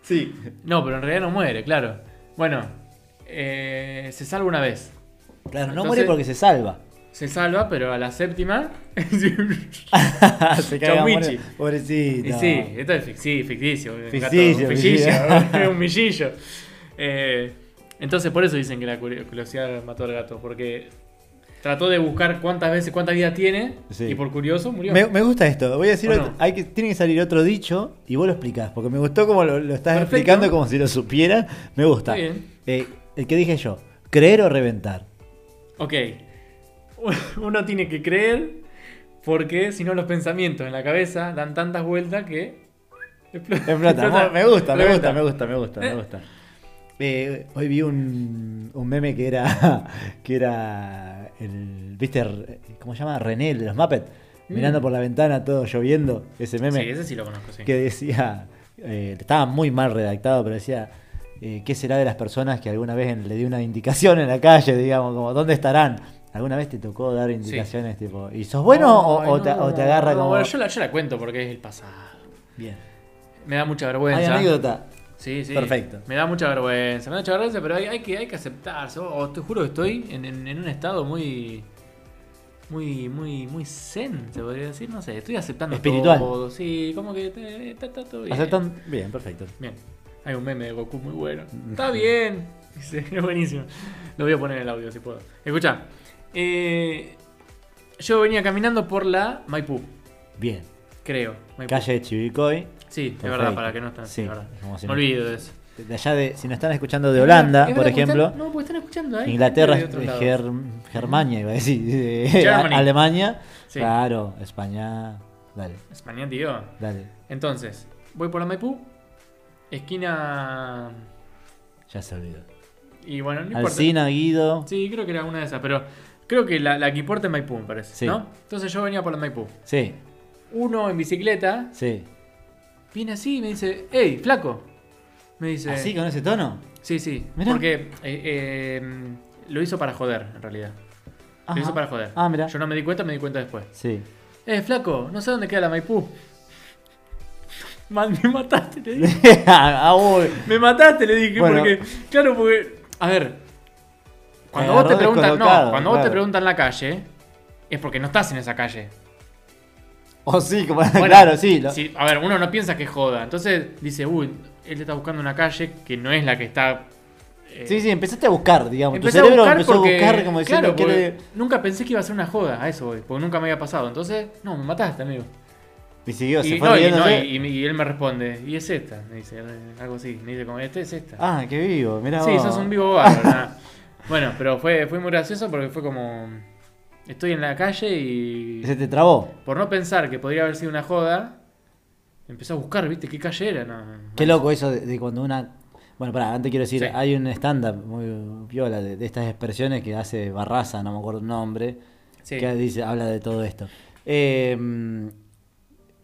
S2: Sí.
S3: No, pero en realidad no muere, claro. Bueno, eh, se salva una vez.
S2: Claro, no
S3: Entonces-
S2: muere porque se salva.
S3: Se salva, pero a la séptima.
S2: se muere.
S3: Michi.
S2: Pobrecito.
S3: Y sí, esto es ficticio. gato-
S2: Ficticio,
S3: un
S2: ficticio.
S3: millillo. un millillo. Eh, entonces, por eso dicen que la curi- curiosidad mató al gato. Porque trató de buscar cuántas veces, cuánta vida tiene.
S2: Sí.
S3: Y por curioso murió.
S2: Me, me gusta esto. Voy a decir,
S3: ¿O
S2: otro-
S3: no?
S2: hay que, tiene que salir otro dicho y vos lo explicás. Porque me gustó como lo, lo estás
S3: Perfecto.
S2: explicando como si lo supiera. Me gusta.
S3: Está bien.
S2: Eh, el que dije yo. Creer o reventar.
S3: Ok. Uno tiene que creer. Porque si no, los pensamientos en la cabeza dan tantas vueltas que. explota-
S2: Explota. me gusta, me gusta, me gusta, me gusta, me
S3: Eh.
S2: gusta. Eh, hoy vi un, un meme que era que era el viste cómo se llama René el de los Muppets
S3: Mm.
S2: mirando por la ventana todo lloviendo ese meme
S3: Sí, ese sí lo conozco, sí.
S2: que decía eh, estaba muy mal redactado pero decía eh, qué será de las personas que alguna vez le di una indicación en la calle digamos como dónde estarán alguna vez te tocó dar indicaciones tipo y sos bueno o, o te,
S3: no,
S2: o te agarra
S3: no,
S2: como
S3: bueno, yo, la, yo la cuento porque es el pasado.
S2: bien
S3: Me da mucha
S2: hay
S3: vergüenza.
S2: anécdota
S3: Sí, sí.
S2: Perfecto.
S3: Me da mucha vergüenza, me da mucha vergüenza, pero hay, hay que, hay que aceptarse. O, te juro que estoy en, en- en un estado muy. Muy, muy, muy zen, se podría decir. No sé, estoy aceptando
S2: Espiritual.
S3: todo. Sí, como que está, está todo bien.
S2: aceptan bien perfecto
S3: Bien. Hay un meme de Goku muy bueno. Está bien. Dice, es buenísimo. Lo voy a poner en el audio si puedo. Escucha. eh, yo venía caminando por la Maipú,
S2: bien
S3: creo. Maipú.
S2: calle de Chivilcoy
S3: Sí, es
S2: Perfecto.
S3: verdad, para que no están. Sí, es
S2: si
S3: Me
S2: no-
S3: olvido de eso.
S2: de allá de si nos están escuchando de Holanda
S3: Es
S2: por ejemplo
S3: están- no, porque están escuchando ahí.
S2: Inglaterra, Ger-. Germania, iba a decir.
S3: Germany.
S2: Alemania.
S3: Sí.
S2: Claro, España. Dale,
S3: España, tío.
S2: dale.
S3: Entonces, voy por la Maipú, esquina.
S2: Ya se olvidó.
S3: Y bueno, no importa.
S2: Alcina, Guido.
S3: Sí, creo que era una de esas, pero creo que la, la que importa es Maipú, me parece.
S2: Sí.
S3: ¿No? Entonces yo venía por la Maipú.
S2: Sí,
S3: Uno en bicicleta
S2: sí.
S3: Viene así y me dice: ¡Ey, flaco! Me dice:
S2: ¿Así con ese tono?
S3: Sí, sí.
S2: Mirá.
S3: Porque eh, eh, lo hizo para joder, en realidad.
S2: Ajá.
S3: Lo hizo para joder.
S2: Ah, mira.
S3: Yo no me di cuenta, me di cuenta después.
S2: Sí.
S3: Eh, flaco, no sé dónde queda la Maipú. Man, me mataste, le dije.
S2: Ah, uy.
S3: Me mataste, le dije,
S2: Bueno.
S3: porque. Claro, porque. A ver. Cuando
S2: Te
S3: vos te preguntan. No, cuando vos te preguntan en la calle, es porque no estás en esa calle.
S2: O sí, como,
S3: Bueno,
S2: claro, sí. lo-
S3: sí, a ver, uno no piensa que es joda. Entonces dice, uy, él está buscando una calle que no es la que está. eh,
S2: Sí, sí, empezaste a buscar, digamos.
S3: Empecé
S2: tu cerebro empezó
S3: porque,
S2: a buscar como diciendo
S3: claro,
S2: quiere-
S3: porque nunca pensé que iba a ser una joda, a eso voy, porque nunca me había pasado. Entonces, no, me mataste, amigo.
S2: Y siguió, se
S3: Y,
S2: fue
S3: no, y,
S2: riéndose.
S3: no, y- y- y él me responde, y es esta, me dice, algo así, me dice como, este es esta.
S2: Ah, qué vivo, mirá
S3: sí,
S2: vos.
S3: sos un vivo bárbaro. Bueno, pero fue, fue muy gracioso porque fue como, estoy en la calle y
S2: Se te trabó.
S3: por no pensar que podría haber sido una joda, empecé a buscar, viste, qué calle era. No,
S2: Qué loco eso de, de cuando una... Bueno, pará, antes quiero decir,
S3: Sí.
S2: hay un stand-up muy viola de, de estas expresiones que hace Barraza, no me acuerdo el nombre,
S3: Sí.
S2: que dice, habla de todo esto. Eh,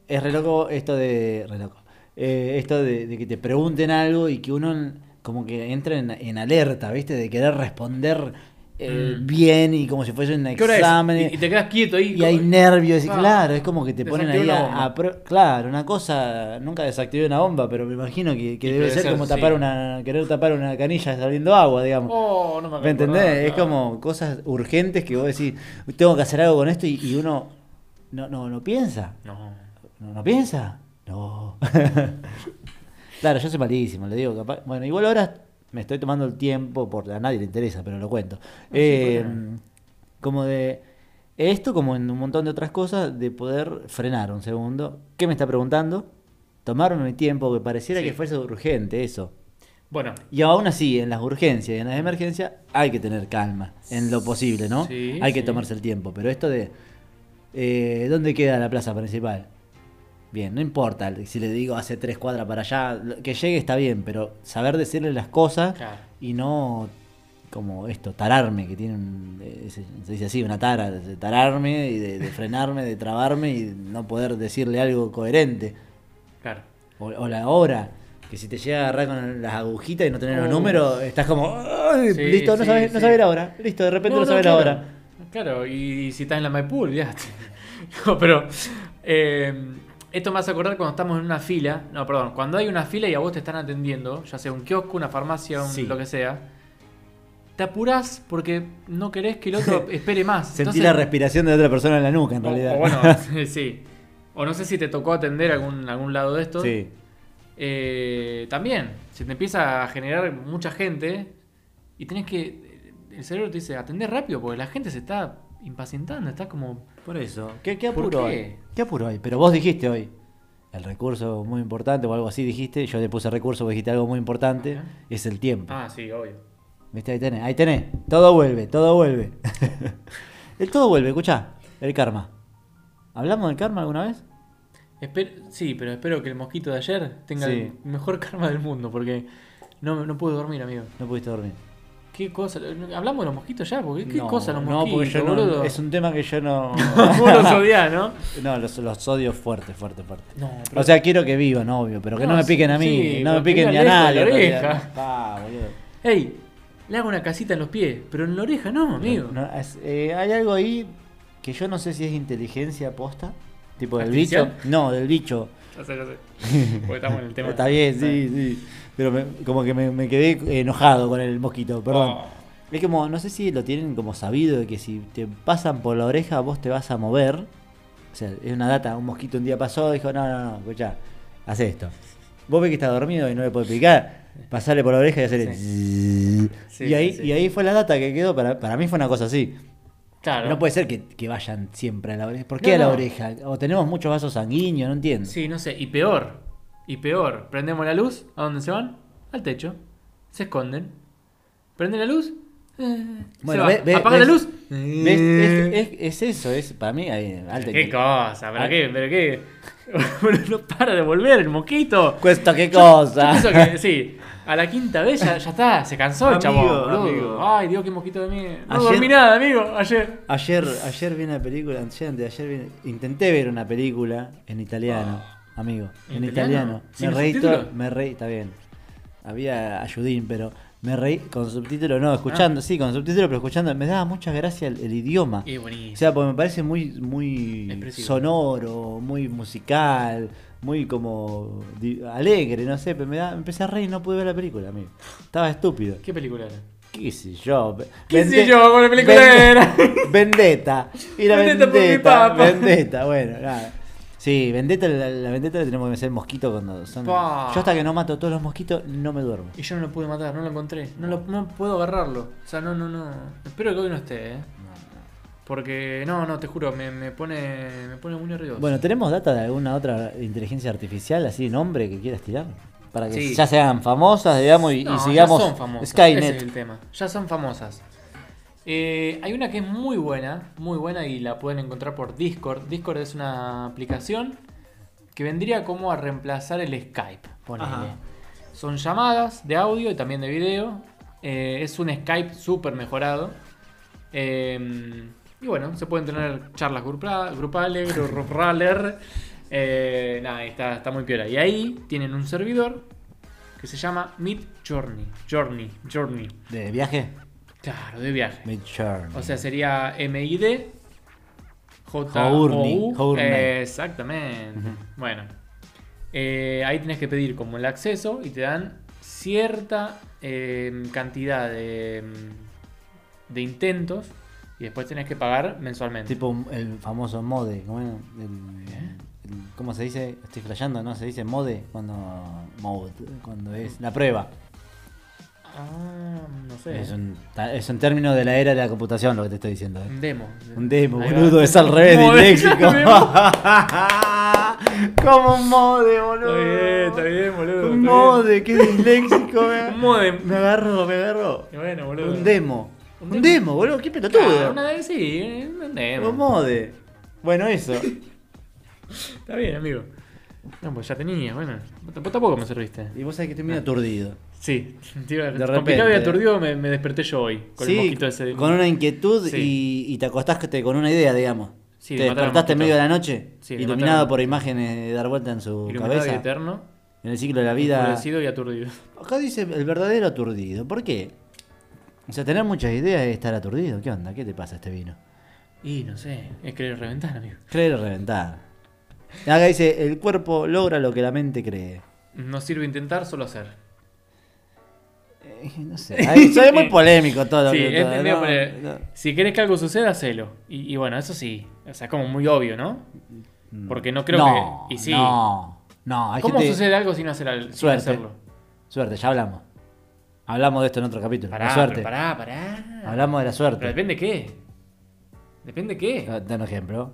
S2: es re loco esto de... Re loco. Eh, esto de, de que te pregunten algo y que uno como que entra en, en alerta, ¿viste? De querer responder eh,
S3: Mm.
S2: bien y como si fuese un examen.
S3: Y, y te quedas quieto ahí.
S2: Y hay nervios, y
S3: Ah,
S2: claro, es como que te ponen ahí a, Claro, una cosa, nunca desactivé una bomba, pero me imagino que, que debe ser
S3: ser,
S2: como
S3: sí.
S2: tapar una, querer tapar una canilla saliendo agua, digamos.
S3: Oh, no me
S2: ¿Me entendés? Es como cosas urgentes que vos decís, tengo que hacer algo con esto y, y uno no, no, no piensa.
S3: No.
S2: ¿No, no piensa? No. claro, yo soy malísimo, le digo capaz. Bueno, igual ahora me estoy tomando el tiempo, por a nadie le interesa, pero lo cuento. Eh, como de esto, como en un montón de otras cosas, de poder frenar un segundo. ¿Qué me está preguntando? Tomarme mi tiempo, que pareciera
S3: Sí.
S2: que fuese urgente eso.
S3: Bueno,
S2: Y aún así, en las urgencias y en las emergencias, hay que tener calma, en lo posible, ¿no?
S3: Sí,
S2: hay que tomarse el tiempo. Pero esto de, eh, ¿dónde queda la plaza principal? Bien, no importa si le digo hace tres cuadras para allá, que llegue está bien, pero saber decirle las cosas
S3: Claro.
S2: y no como esto, tararme, que tiene un, eh, se, dice así, una tara, de tararme y de, de frenarme, de trabarme y no poder decirle algo coherente.
S3: claro.
S2: O, o la hora, que si te llega a agarrar con las agujitas y no tener los números, estás como, "Ay,
S3: Sí,
S2: listo, no
S3: sí,
S2: sabes, no sabes la hora, listo, de repente no, sabes
S3: claro.
S2: la hora.
S3: Claro, y si estás en la Maipú, olvidaste. No, pero eh, esto me hace acordar cuando estamos en una fila. No, perdón, cuando hay una fila y a vos te están atendiendo, ya sea un kiosco, una farmacia, un
S2: Sí.
S3: lo que sea, te apurás porque no querés que el otro espere más.
S2: Sentí
S3: Entonces-
S2: la respiración de otra persona en la nuca, en
S3: o-
S2: realidad.
S3: o bueno, sí. O no sé si te tocó atender algún, algún lado de esto.
S2: sí.
S3: Eh, también, se te empieza a generar mucha gente y tenés que. El cerebro te dice atender rápido porque la gente se está impacientando, está como.
S2: Por eso. ¿Qué, qué
S3: ¿Por
S2: apuro
S3: qué?
S2: hay? ¿Qué apuro hay? Pero vos dijiste hoy, el recurso muy importante o algo así dijiste, yo le puse recurso, vos dijiste algo muy importante,
S3: Ajá.
S2: es el tiempo.
S3: Ah, sí, obvio.
S2: ¿Viste? Ahí tenés, ahí tenés. Todo vuelve, todo vuelve. el todo vuelve, escuchá, el karma. ¿Hablamos del karma alguna vez?
S3: Esper- sí, pero espero que el mosquito de ayer tenga
S2: Sí.
S3: el mejor karma del mundo porque no, no pude dormir, amigo.
S2: No pudiste dormir.
S3: ¿Qué cosa? ¿Hablamos de los mosquitos ya? Porque, ¿Qué
S2: no,
S3: cosa los
S2: No,
S3: mosquitos,
S2: porque yo no,
S3: boludo?
S2: es un tema que yo no...
S3: Vos los odiás, ¿no?
S2: no, los, los odio fuerte, fuerte, fuerte.
S3: No, pero-
S2: O sea, quiero que vivan, obvio, pero que no,
S3: No,
S2: me piquen a mí,
S3: sí,
S2: no me piquen ni a nadie.
S3: de la oreja.
S2: Boludo.
S3: ¡Ey! Le hago una casita en los pies, pero en la oreja no, amigo.
S2: No, es- eh, hay algo ahí que yo no sé si es inteligencia posta, tipo del
S3: ¿Artificial?
S2: bicho. No, del bicho.
S3: Ya sé, ya sé. Porque estamos en el tema.
S2: Está bien, sí, sí. Pero me- como que me, me quedé enojado con el mosquito, perdón.
S3: Oh.
S2: Es como, no sé si lo tienen como sabido de que si te pasan por la oreja vos te vas a mover. O sea, es una data, un mosquito un día pasó, dijo, no, no, no, escuchá, haz esto. Vos ves que está dormido y no le puede picar, pasarle por la oreja y hacerle...
S3: Sí,
S2: y, ahí,
S3: sí.
S2: y ahí fue la data que quedó, para, para mí fue una cosa así.
S3: Claro.
S2: No puede ser que, que vayan siempre a la oreja. ¿Por
S3: No,
S2: qué a la
S3: no.
S2: oreja? O tenemos muchos vasos sanguíneos, no entiendo.
S3: Sí, no sé. Y peor. Y peor. Prendemos la luz. ¿A dónde se van? Al techo. Se esconden. Prende la luz. eh,
S2: Bueno,
S3: se va.
S2: ve- ve-
S3: Apaga
S2: ves-
S3: la luz.
S2: ¿Ves? Es, es- es eso, es para mí
S3: ¿Qué cosa? ¿Pero
S2: Ah.
S3: qué? ¿Pero qué? Bueno, no para de volver el mosquito.
S2: Cuesta qué
S3: Yo
S2: cosa.
S3: que sí. A la quinta vez ya, ya está. Se cansó el chabón. Ay, Dios, qué mosquito de mí. No
S2: Ayer-
S3: dormí nada, amigo. Ayer.
S2: Ayer, ayer vi una película, ayer, de ayer vi- intenté ver una película en italiano, amigo,
S3: ¿En italiano?
S2: italiano.
S3: ¿Sin
S2: Me reí todo, me reí, está bien. Había ayudín, pero me reí con subtítulos, no, escuchando, sí, con subtítulos, pero escuchando, me daba mucha gracia el, el idioma.
S3: Y buenísimo.
S2: O sea, porque me parece muy, muy
S3: Expresivo.
S2: sonoro, muy musical, muy como alegre, no sé, pero me da, empecé a reír y no pude ver la película, amigo. Estaba estúpido.
S3: ¿Qué película era?
S2: ¿Qué sé yo?
S3: ¿Qué
S2: Vende-
S3: sé yo? ¿Cuál película
S2: Vende-
S3: era?
S2: Vendetta. La
S3: Vendetta por mi
S2: vendetta.
S3: papa.
S2: Vendetta, bueno, nada. Sí, vendetta, la, la vendetta le tenemos que hacer mosquito cuando son.
S3: Pa.
S2: Yo hasta que no mato todos los mosquitos no me duermo.
S3: Y yo no lo pude matar, no lo encontré. No, lo, no puedo agarrarlo. O sea, no, no, no. Espero que hoy no esté, ¿eh? Porque, no, no, te juro, me, me pone me pone muy nervioso.
S2: Bueno, ¿tenemos data de alguna otra inteligencia artificial, así nombre que quieras tirar? Para que
S3: Sí.
S2: ya sean famosas, digamos, y, y
S3: No,
S2: sigamos
S3: ya son famosas.
S2: Skynet.
S3: Ese es el tema. Ya son famosas. Eh, hay una que es muy buena, muy buena y la pueden encontrar por Discord. Discord es una aplicación que vendría como a reemplazar el Skype. ponele. Son llamadas de audio y también de video. Eh, es un Skype súper mejorado. Eh, y bueno, se pueden tener charlas grupa- grupales, gru- grupales. Eh, nada, está, está muy piola. Y ahí tienen un servidor que se llama Mid Journey. Journey, Journey.
S2: ¿De viaje?
S3: Claro, de viaje.
S2: Midjourney.
S3: O sea, sería MID J
S2: Journey.
S3: Exactamente. Bueno, eh, ahí tienes que pedir como el acceso y te dan cierta eh, cantidad de, de intentos y después tenés que pagar mensualmente.
S2: Tipo el famoso mode. El- el- ¿cómo se dice? Estoy flasheando, ¿no? Se dice mode cuando. Mode, cuando es la prueba.
S3: Ah, no sé.
S2: Es, un, es un término de la era de la computación lo que te estoy diciendo. ¿eh?
S3: Un demo.
S2: Un demo,
S3: Ahí va.
S2: boludo, es al revés,
S3: Mode.
S2: disléxico. Como un mode,
S3: Está
S2: boludo.
S3: bien, está bien, boludo.
S2: Un
S3: está
S2: mode, qué disléxico.
S3: Un modem.
S2: Me agarró, me agarró.
S3: Y Bueno, boludo.
S2: Un demo.
S3: Un
S2: Un
S3: demo.
S2: demo, boludo, qué pelotudo.
S3: Ah, una vez sí, un demo.
S2: Un mode. Bueno, eso.
S3: Está bien, amigo. No, pues ya tenía, bueno. Vos tampoco me serviste.
S2: Y vos sabés que estoy medio aturdido.
S3: Sí, tío,
S2: De
S3: complicado y aturdido me, me desperté yo hoy. Con el
S2: sí,
S3: mosquito ese.
S2: con una inquietud
S3: Sí.
S2: y, y te acostaste con una idea, digamos.
S3: Sí,
S2: te despertaste en medio de la noche, iluminado por imágenes de dar vuelta en su
S3: Iluminado y
S2: cabeza,
S3: eterno.
S2: en el ciclo de la vida.
S3: Y aturdido.
S2: Acá dice el verdadero aturdido. ¿Por qué? O sea, tener muchas ideas es estar aturdido. ¿Qué onda? ¿Qué te pasa este vino?
S3: Y no sé, es querer reventar, amigo.
S2: Creer reventar. Acá dice, el cuerpo logra lo que la mente cree.
S3: No sirve intentar, solo hacer.
S2: Eh, no sé. Ahí, es muy polémico todo. lo
S3: Sí,
S2: que-
S3: es
S2: todo, No.
S3: Si querés que algo suceda, hacelo. Y, y bueno, eso sí. O sea, es como muy obvio, ¿no? Porque no creo
S2: no,
S3: que. Y sí.
S2: No, no. Hay
S3: ¿Cómo
S2: gente-
S3: sucede algo sin, hacer al- sin
S2: Suerte.
S3: hacerlo?
S2: Suerte, ya hablamos. Hablamos de esto en otro capítulo.
S3: Pará,
S2: la suerte.
S3: pero pará, pará.
S2: Hablamos de la
S3: Pero
S2: suerte.
S3: depende qué. Depende qué.
S2: Ah, Da un ejemplo.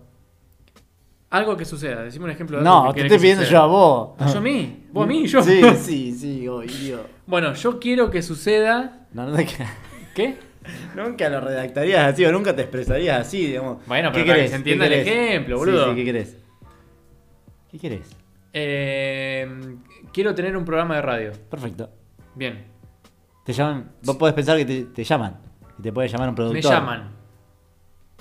S3: Algo que suceda. Decime un ejemplo de algo
S2: No,
S3: que
S2: te estoy
S3: que
S2: pidiendo yo a vos.
S3: Ah, ¿Yo a mí? ¿Vos a mí? ¿Yo?
S2: Sí, sí, sí, obvio.
S3: Bueno, yo quiero que suceda.
S2: No, no te
S3: ¿Qué?
S2: Nunca lo redactarías así o nunca te expresarías así, digamos.
S3: Bueno,
S2: ¿Qué
S3: pero para que se entienda
S2: ¿Qué
S3: el
S2: querés?
S3: ejemplo, boludo.
S2: sí, ¿Qué querés? ¿Qué querés?
S3: Eh, quiero tener un programa de radio.
S2: Perfecto.
S3: Bien.
S2: Te llaman, vos podés pensar que te, te llaman. Y te puede llamar un productor.
S3: Me llaman.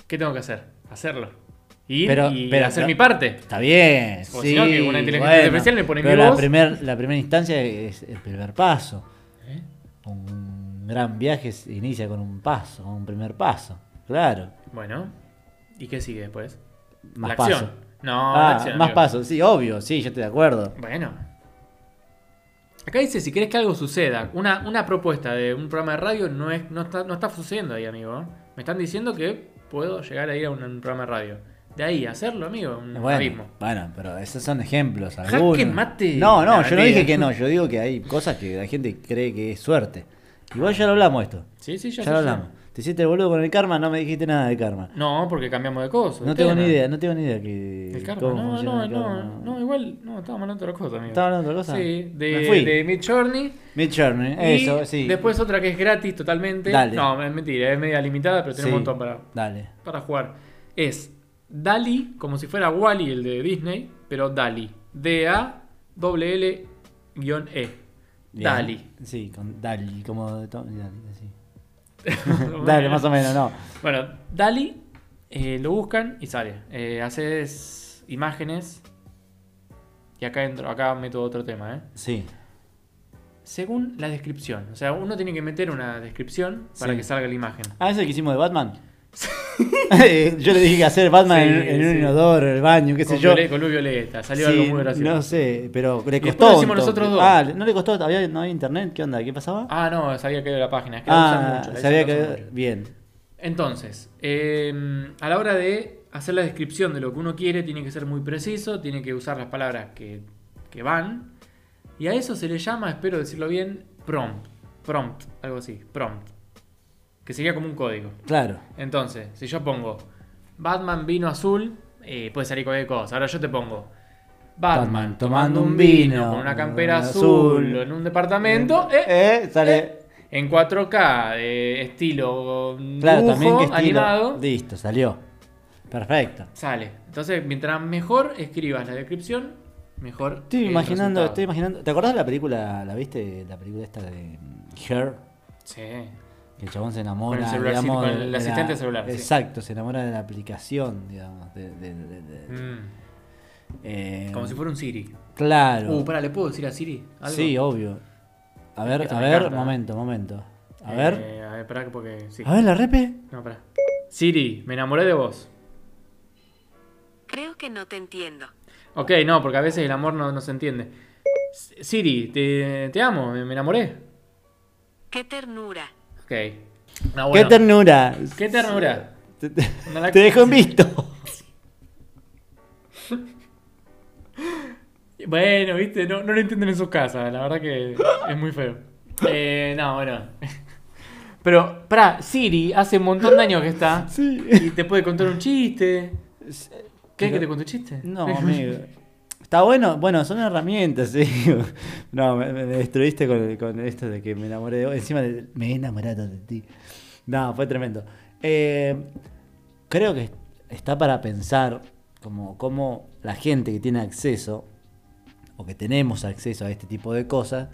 S3: ¿Qué tengo que hacer? Hacerlo. Ir
S2: Pero-
S3: y
S2: pero-
S3: hacer
S2: pero-
S3: mi parte.
S2: Está bien.
S3: O
S2: sí,
S3: si no, que una inteligencia artificial me pone
S2: pero
S3: mi
S2: la
S3: voz.
S2: primer- la primera instancia es el primer paso.
S3: ¿Eh?
S2: Un gran viaje se inicia con un paso, con un primer paso. Claro.
S3: Bueno. ¿Y qué sigue después?
S2: Más
S3: la
S2: paso.
S3: acción. No,
S2: Ah,
S3: la acción.
S2: más pasos, sí, obvio, sí, yo estoy de acuerdo.
S3: Bueno. Acá dice, si querés que algo suceda, una, una propuesta de un programa de radio no, es, no, está, no está sucediendo ahí, amigo. Me están diciendo que puedo llegar a ir a un, un programa de radio. De ahí, hacerlo, amigo, un
S2: Bueno,
S3: abismo.
S2: bueno, pero esos son ejemplos. Algunos.
S3: mate.
S2: No, no, yo no dije que no, yo digo que hay cosas que la gente cree que es suerte. Igual ya lo hablamos esto.
S3: Sí, sí, ya,
S2: lo
S3: ya.
S2: hablamos. Te hiciste el boludo con el karma, no me dijiste nada de karma.
S3: No, porque cambiamos de cosas.
S2: No tengo
S3: tema.
S2: ni idea, no tengo ni idea que
S3: El karma,
S2: cómo
S3: no, no,
S2: el
S3: no,
S2: karma.
S3: no, igual, no, estábamos hablando de otra cosa, amigo.
S2: ¿Estaba hablando de otra cosa?
S3: Sí,
S2: Me
S3: de,
S2: fui.
S3: de Mid Journey.
S2: Mid Journey,
S3: Y
S2: eso, sí.
S3: después otra que es gratis totalmente.
S2: Dale.
S3: No, es mentira, es media limitada, pero tiene
S2: Sí.
S3: un montón para,
S2: Dale.
S3: para jugar. Es Dali, como si fuera Wally, el de Disney, pero Dali. D-A-L-L-E. Dali.
S2: Sí, con Dali, como de Dali, sí. Dale, más o menos, no.
S3: Bueno, Dali eh, lo buscan y sale. Eh, haces imágenes. Y acá entro, acá meto otro tema, ¿eh?
S2: Sí.
S3: Según la descripción. O sea, uno tiene que meter una descripción para
S2: Sí.
S3: que salga la imagen.
S2: Ah, ¿es el que hicimos de Batman? yo le dije que hacer Batman
S3: Sí,
S2: en, en un inodoro, en el baño, qué sé yo.
S3: con luz violeta. Salió
S2: Sí,
S3: algo muy gracioso.
S2: No sé, pero le costó.
S3: lo hicimos nosotros dos.
S2: Ah, no le costó, había, no había internet, ¿qué onda? ¿Qué pasaba?
S3: Ah, no, sabía que era la página. Es que
S2: Ah,
S3: mucho,
S2: sabía que.
S3: mucho.
S2: Bien.
S3: Entonces, eh, a la hora de hacer la descripción de lo que uno quiere, tiene que ser muy preciso, tiene que usar las palabras que, que van. Y a eso se le llama, espero decirlo bien, prompt. Prompt, algo así, prompt. Que sería como un código.
S2: Claro.
S3: Entonces, si yo pongo Batman vino azul, eh, puede salir cualquier cosa. Ahora yo te pongo Batman,
S2: Batman
S3: tomando un vino,
S2: vino,
S3: con una campera
S2: azul,
S3: azul, en un departamento. eh,
S2: Eh, sale.
S3: eh, en 4K, de estilo
S2: claro,
S3: dibujo,
S2: también que estilo.
S3: animado,
S2: Listo, salió. Perfecto.
S3: sale. Entonces, mientras mejor escribas la descripción, mejor.
S2: Estoy imaginando, estoy imaginando. ¿Te acordás de la película, la viste? La película esta de mm, Her,
S3: Sí.
S2: Que el chabón se enamora.
S3: Con el celular, sí,
S2: digamos,
S3: con el
S2: de la-
S3: asistente celular, sí.
S2: Exacto, se enamora de la aplicación, digamos. de- de- de- de-
S3: Mm,
S2: eh,
S3: Como si fuera un Siri.
S2: Claro.
S3: Uh, pará, ¿le puedo decir a Siri? algo?
S2: sí, obvio. A ver,
S3: Esto
S2: a
S3: me
S2: ver,
S3: encanta.
S2: momento, momento. A
S3: Eh,
S2: ver.
S3: A ver, pará, porque. Sí.
S2: A ver, la repe.
S3: No, pará. Siri, me enamoré de vos.
S4: Creo que no te entiendo.
S3: Ok, no, porque a veces el amor no, no se entiende. Siri, te, te amo, me, me enamoré.
S4: ¡Qué ternura!
S3: Ok. No,
S2: ¡Qué
S3: bueno.
S2: ternura!
S3: ¿Qué ternura?
S2: Te, te-
S3: No la-
S2: te dejo en visto.
S3: Bueno, viste, no, no lo entienden en sus casas, la verdad que es muy feo. Eh, no, bueno. Pero, pará, Siri hace un montón de años que está
S2: Sí.
S3: y te puede contar un chiste. ¿Qué?
S2: Pero-
S3: ¿Que te cuente un chiste?
S2: No, amigo. Está bueno, bueno, son herramientas, sí. No, me, destruiste con, con esto de que me enamoré de vos. Encima me he enamorado de ti. No, fue tremendo. Eh, creo que está para pensar como, como la gente que tiene acceso, o que tenemos acceso a este tipo de cosas,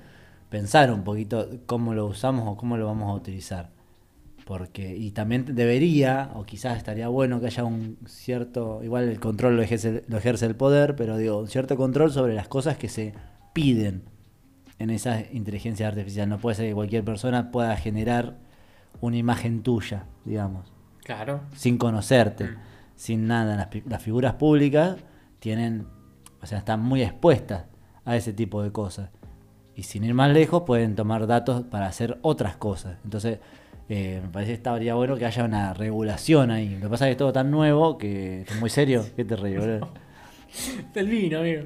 S2: pensar un poquito cómo lo usamos o cómo lo vamos a utilizar. Porque, y también debería, o quizás estaría bueno que haya un cierto, igual el control lo ejerce, lo ejerce el poder, pero digo, un cierto control sobre las cosas que se piden en esa inteligencia artificial. No puede ser que cualquier persona pueda generar una imagen tuya, digamos,
S3: Claro.
S2: sin conocerte,
S3: Mm.
S2: sin nada. Las, las figuras públicas tienen, o sea, están muy expuestas a ese tipo de cosas. Y sin ir más lejos, pueden tomar datos para hacer otras cosas. Entonces, eh, me parece que estaría bueno que haya una regulación ahí. Lo que pasa es que es todo tan nuevo que es muy serio. ¿Qué te ríes, boludo?
S3: El vino, amigo.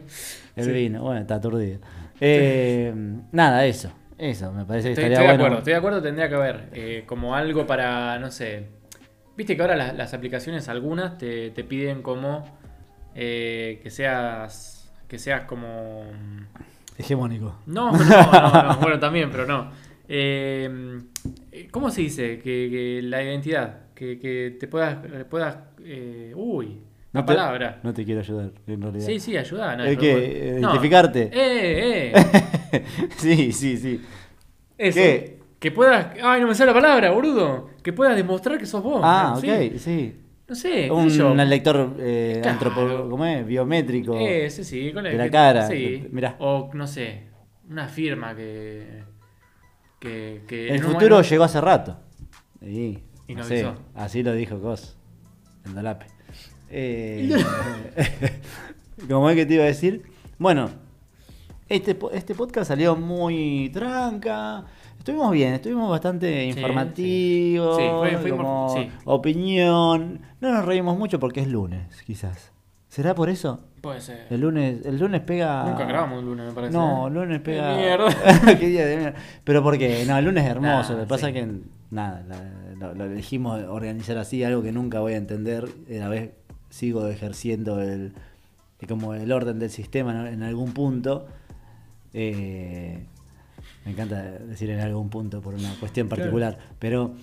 S2: El
S3: Sí.
S2: vino, bueno, está aturdido. Eh, nada, eso. Eso, me parece que
S3: Estoy,
S2: estaría
S3: estoy de
S2: bueno.
S3: acuerdo, estoy de acuerdo, tendría que haber eh, como algo para, no sé. Viste que ahora las, las aplicaciones, algunas, te, te piden como eh, que seas. que seas como.
S2: Hegemónico.
S3: No, no, no, no, bueno, también, pero no. Eh, ¿Cómo se dice? Que, que la identidad, que, que te puedas. puedas eh, uy, la
S2: No te-
S3: palabra.
S2: No te quiero ayudar, en realidad.
S3: Sí, sí, ayuda. No,
S2: ¿El
S3: pero
S2: qué?
S3: bueno. No.
S2: ¿Identificarte?
S3: Eh, eh.
S2: sí, sí, sí.
S3: Eso.
S2: ¿Qué?
S3: Que puedas. Ay, no me sale la palabra, boludo. Que puedas demostrar que sos vos.
S2: Ah,
S3: ¿no?
S2: ok,
S3: Sí.
S2: sí.
S3: No sé,
S2: Un lector eh,
S3: Claro.
S2: antropo- ¿cómo es? biométrico.
S3: Eh, sí, sí, con el
S2: de la
S3: que-
S2: cara.
S3: Sí.
S2: Mirá.
S3: O no sé, una firma que. Que, que
S2: El futuro
S3: momento-
S2: llegó hace rato. Sí,
S3: Y
S2: no
S3: avisó.
S2: así lo dijo Cos, el Dolape. Eh, ¿Cómo es que te iba a decir? Bueno, este, este podcast salió muy tranca. Estuvimos bien, estuvimos bastante informativos,
S3: sí. Sí, fue- fuimos-
S2: como opinión. No nos reímos mucho porque es lunes, quizás. ¿Será por eso?
S3: Puede ser.
S2: El lunes, el lunes pega.
S3: Nunca grabamos un lunes, me parece.
S2: No,
S3: ¿eh?
S2: el lunes pega.
S3: Qué mierda.
S2: Qué día de mierda. Pero porque, no, el lunes es hermoso.
S3: Nah,
S2: lo que pasa
S3: sí.
S2: es que, nada, la- lo, lo elegimos organizar así, algo que nunca voy a entender. Y a la vez sigo ejerciendo el, el- como el orden del sistema en algún punto. Eh, me encanta decir en algún punto por una cuestión
S3: Claro.
S2: particular. Pero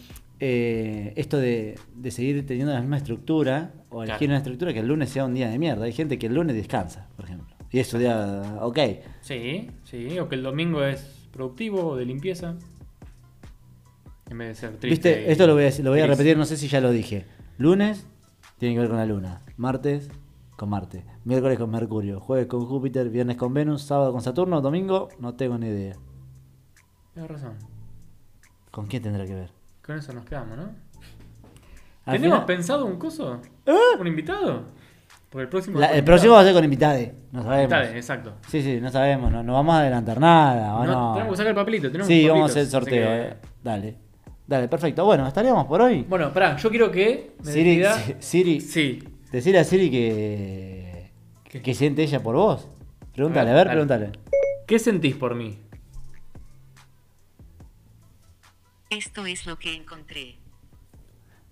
S2: eh, esto de, de seguir teniendo la misma estructura, o elegir
S3: Claro.
S2: una estructura que el lunes sea un día de mierda. Hay gente que el lunes descansa, por ejemplo. Y es su día, ok.
S3: Sí, sí, o que el domingo es productivo o de limpieza. En vez de ser triste.
S2: Viste, esto lo voy a, lo voy a repetir, no sé si ya lo dije. Lunes tiene que ver con la luna. Martes con Marte. Miércoles con Mercurio. Jueves con Júpiter. Viernes con Venus. Sábado con Saturno. Domingo no tengo ni idea.
S3: Tienes razón.
S2: ¿Con quién tendrá que ver?
S3: Con eso nos quedamos, ¿no? ¿Tenemos
S2: final-
S3: pensado un coso? ¿Un invitado? Por el próximo.
S2: La- el
S3: invitado.
S2: próximo va a ser con invitade. No sabemos.
S3: Exacto.
S2: Sí, sí, no sabemos. No, no vamos a adelantar nada. ¿o
S3: No,
S2: no?
S3: Tenemos que sacar el papelito. Tenemos
S2: Sí, vamos a hacer el sorteo.
S3: que-
S2: eh. Dale. Dale, perfecto. Bueno, estaríamos por hoy.
S3: Bueno, pará, yo quiero que me
S2: Siri,
S3: decida-
S2: Siri,
S3: Sí.
S2: decirle a Siri que.
S3: ¿Qué?
S2: que siente ella por vos. Pregúntale, a
S3: A
S2: ver, pregúntale.
S3: ¿Qué sentís por mí?
S4: Esto es lo que encontré.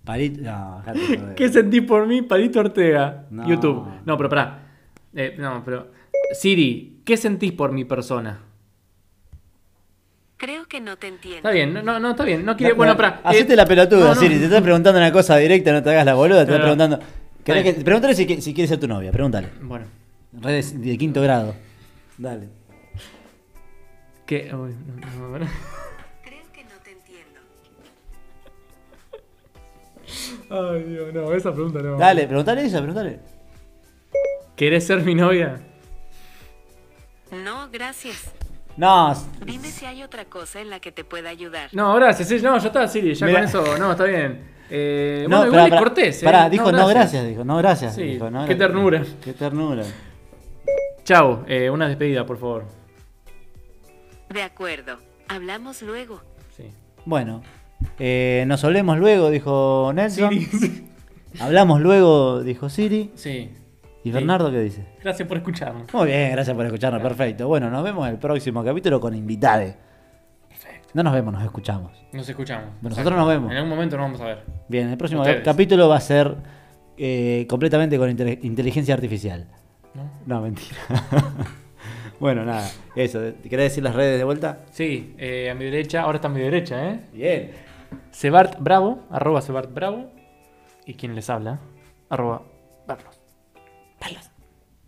S2: Palito. No, dejate de joder.
S3: ¿Qué sentís por mí, Palito Ortega?
S2: No.
S3: YouTube. No, pero pará. Eh, no, pero. Siri, ¿qué sentís por mi persona?
S4: Creo que no te entiendo.
S3: Está bien, no, no, está bien. No quiere.
S2: No,
S3: bueno,
S2: no,
S3: pará.
S2: Hacete
S3: eh,
S2: la pelotuda,
S3: no, no.
S2: Siri. Te estás preguntando una cosa directa, no te hagas la boluda. Te estás preguntando. ¿Querés
S3: Está
S2: que- Pregúntale si, si quiere ser tu novia. Pregúntale.
S3: Bueno.
S2: Redes de quinto grado. Dale.
S3: ¿Qué? Uy, no, no, Ay, Dios, no, esa pregunta no.
S2: Dale, preguntale esa, preguntale.
S3: ¿Querés ser mi novia?
S4: No, gracias.
S2: No,
S4: Dime si hay otra cosa en la que te pueda ayudar.
S3: No, gracias. sí, No, ya está, Siri. Ya
S2: Mira.
S3: con eso. No, está bien. Eh,
S2: no,
S3: bueno, igual
S2: pará,
S3: cortés. ¿eh?
S2: Pará, dijo no gracias. dijo, no gracias.
S3: Sí,
S2: dijo, no
S3: qué ternura.
S2: Qué ternura.
S3: Chao. eh, una despedida, por favor.
S4: De acuerdo. Hablamos luego.
S3: Sí.
S2: Bueno, eh, nos hablemos luego, dijo Nelson.
S3: Siri.
S2: Hablamos luego, dijo Siri.
S3: sí.
S2: ¿Y Bernardo qué dice?
S3: Gracias por escucharnos.
S2: Muy bien, gracias por escucharnos, perfecto. Bueno, nos vemos en el próximo capítulo con invitade. No nos vemos, nos escuchamos.
S3: Nos escuchamos.
S2: Nosotros nos vemos.
S3: En algún momento nos vamos a ver.
S2: Bien, el próximo
S3: Ustedes.
S2: capítulo va a ser eh, completamente con inte- inteligencia artificial.
S3: ¿No?
S2: No, mentira. bueno, nada, eso. ¿Querés decir las redes de vuelta?
S3: Sí, eh, a mi derecha, ahora está a mi derecha, ¿eh?
S2: Bien.
S3: Sebart Bravo, arroba Sebart Bravo. Y quien les habla, arroba Carlos. Carlos.